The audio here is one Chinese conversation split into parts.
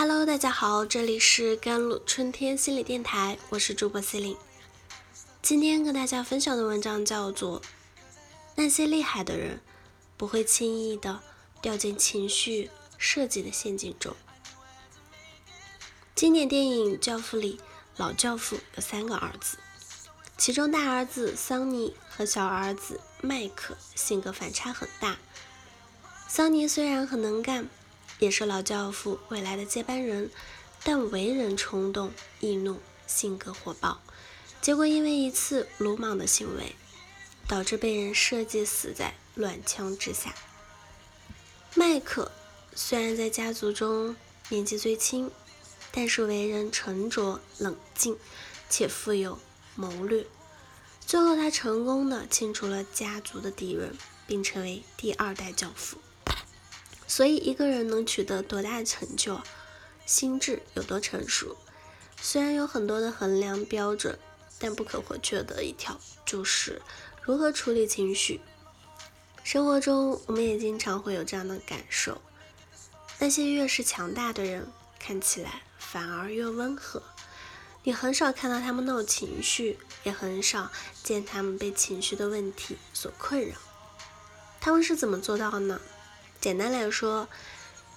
Hello，大家好，这里是甘露春天心理电台，我是主播 C 琳。今天跟大家分享的文章叫做《那些厉害的人不会轻易的掉进情绪设计的陷阱中》。经典电影《教父》里，老教父有三个儿子，其中大儿子桑尼和小儿子麦克性格反差很大。桑尼虽然很能干。也是老教父未来的接班人，但为人冲动易怒，性格火爆，结果因为一次鲁莽的行为，导致被人设计死在乱枪之下。麦克虽然在家族中年纪最轻，但是为人沉着冷静，且富有谋略。最后，他成功的清除了家族的敌人，并成为第二代教父。所以，一个人能取得多大成就，心智有多成熟，虽然有很多的衡量标准，但不可或缺的一条就是如何处理情绪。生活中，我们也经常会有这样的感受：那些越是强大的人，看起来反而越温和。你很少看到他们闹情绪，也很少见他们被情绪的问题所困扰。他们是怎么做到呢？简单来说，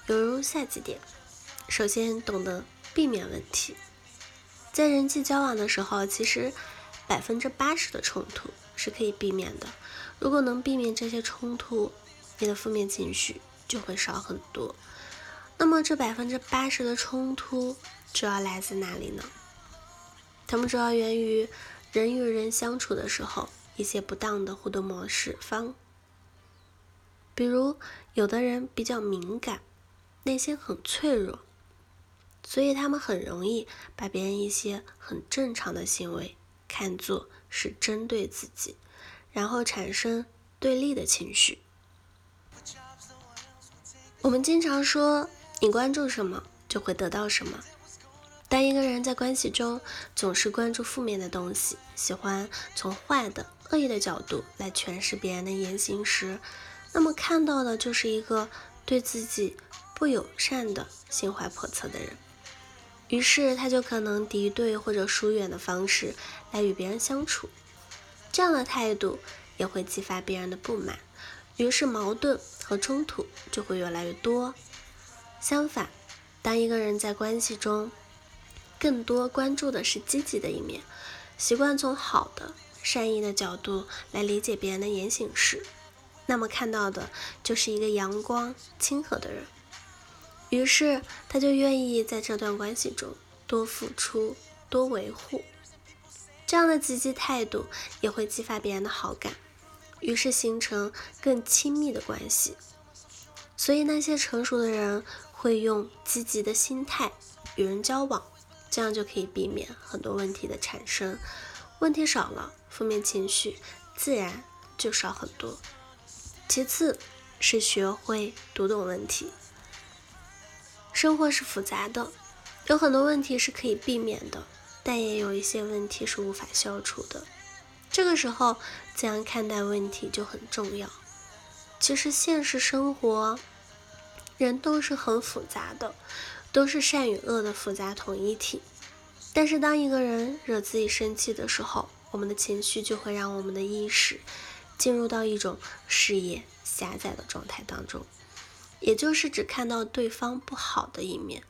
有如下几点：首先，懂得避免问题。在人际交往的时候，其实百分之八十的冲突是可以避免的。如果能避免这些冲突，你的负面情绪就会少很多。那么，这百分之八十的冲突主要来自哪里呢？它们主要源于人与人相处的时候一些不当的互动模式方。比如，有的人比较敏感，内心很脆弱，所以他们很容易把别人一些很正常的行为看作是针对自己，然后产生对立的情绪。我们经常说，你关注什么就会得到什么。当一个人在关系中总是关注负面的东西，喜欢从坏的、恶意的角度来诠释别人的言行时，那么看到的就是一个对自己不友善的心怀叵测的人，于是他就可能敌对或者疏远的方式来与别人相处，这样的态度也会激发别人的不满，于是矛盾和冲突就会越来越多。相反，当一个人在关系中更多关注的是积极的一面，习惯从好的、善意的角度来理解别人的言行时，那么看到的就是一个阳光亲和的人，于是他就愿意在这段关系中多付出、多维护。这样的积极态度也会激发别人的好感，于是形成更亲密的关系。所以那些成熟的人会用积极的心态与人交往，这样就可以避免很多问题的产生。问题少了，负面情绪自然就少很多。其次是学会读懂问题。生活是复杂的，有很多问题是可以避免的，但也有一些问题是无法消除的。这个时候，怎样看待问题就很重要。其实现实生活，人都是很复杂的，都是善与恶的复杂统一体。但是当一个人惹自己生气的时候，我们的情绪就会让我们的意识。进入到一种视野狭窄的状态当中，也就是只看到对方不好的一面，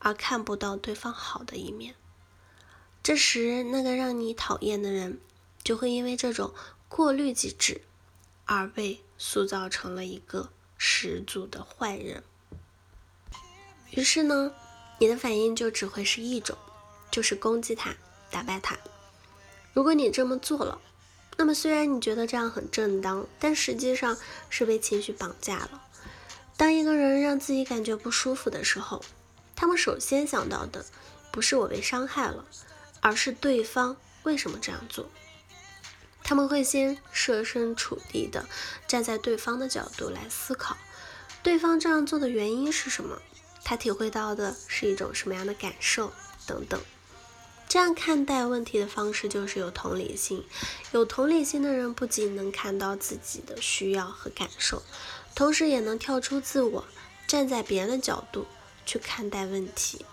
而看不到对方好的一面。这时，那个让你讨厌的人，就会因为这种过滤机制，而被塑造成了一个十足的坏人。于是呢，你的反应就只会是一种，就是攻击他，打败他。如果你这么做了，那么，虽然你觉得这样很正当，但实际上是被情绪绑架了。当一个人让自己感觉不舒服的时候，他们首先想到的不是我被伤害了，而是对方为什么这样做。他们会先设身处地的站在对方的角度来思考，对方这样做的原因是什么，他体会到的是一种什么样的感受等等。这样看待问题的方式就是有同理心。有同理心的人不仅能看到自己的需要和感受，同时也能跳出自我，站在别人的角度去看待问题。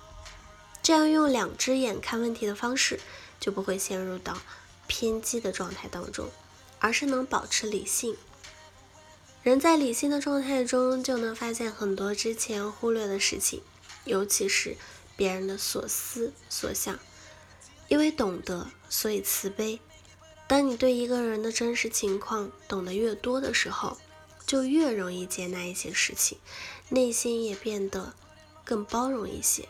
这样用两只眼看问题的方式，就不会陷入到偏激的状态当中，而是能保持理性。人在理性的状态中，就能发现很多之前忽略的事情，尤其是别人的所思所想。因为懂得，所以慈悲。当你对一个人的真实情况懂得越多的时候，就越容易接纳一些事情，内心也变得更包容一些。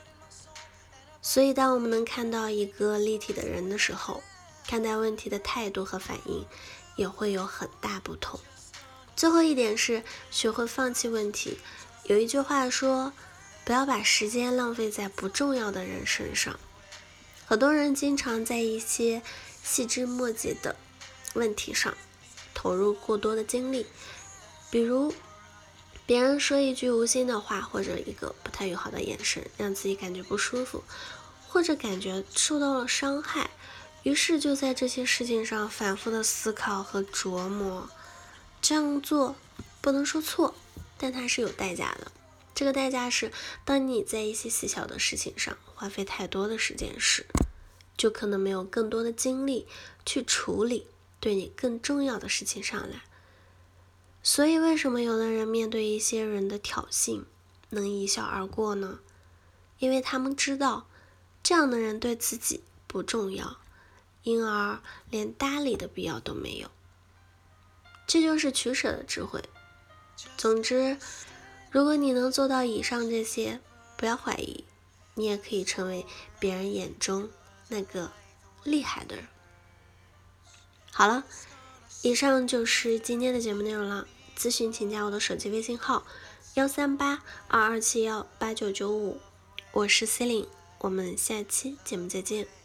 所以，当我们能看到一个立体的人的时候，看待问题的态度和反应也会有很大不同。最后一点是学会放弃问题。有一句话说：“不要把时间浪费在不重要的人身上。”很多人经常在一些细枝末节的问题上投入过多的精力，比如别人说一句无心的话，或者一个不太友好的眼神，让自己感觉不舒服，或者感觉受到了伤害，于是就在这些事情上反复的思考和琢磨。这样做不能说错，但它是有代价的。这个代价是，当你在一些细小的事情上花费太多的时间时，就可能没有更多的精力去处理对你更重要的事情上来。所以，为什么有的人面对一些人的挑衅能一笑而过呢？因为他们知道这样的人对自己不重要，因而连搭理的必要都没有。这就是取舍的智慧。总之。如果你能做到以上这些，不要怀疑，你也可以成为别人眼中那个厉害的人。好了，以上就是今天的节目内容了。咨询请加我的手机微信号：幺三八二二七幺八九九五，我是 C e l i n e 我们下期节目再见。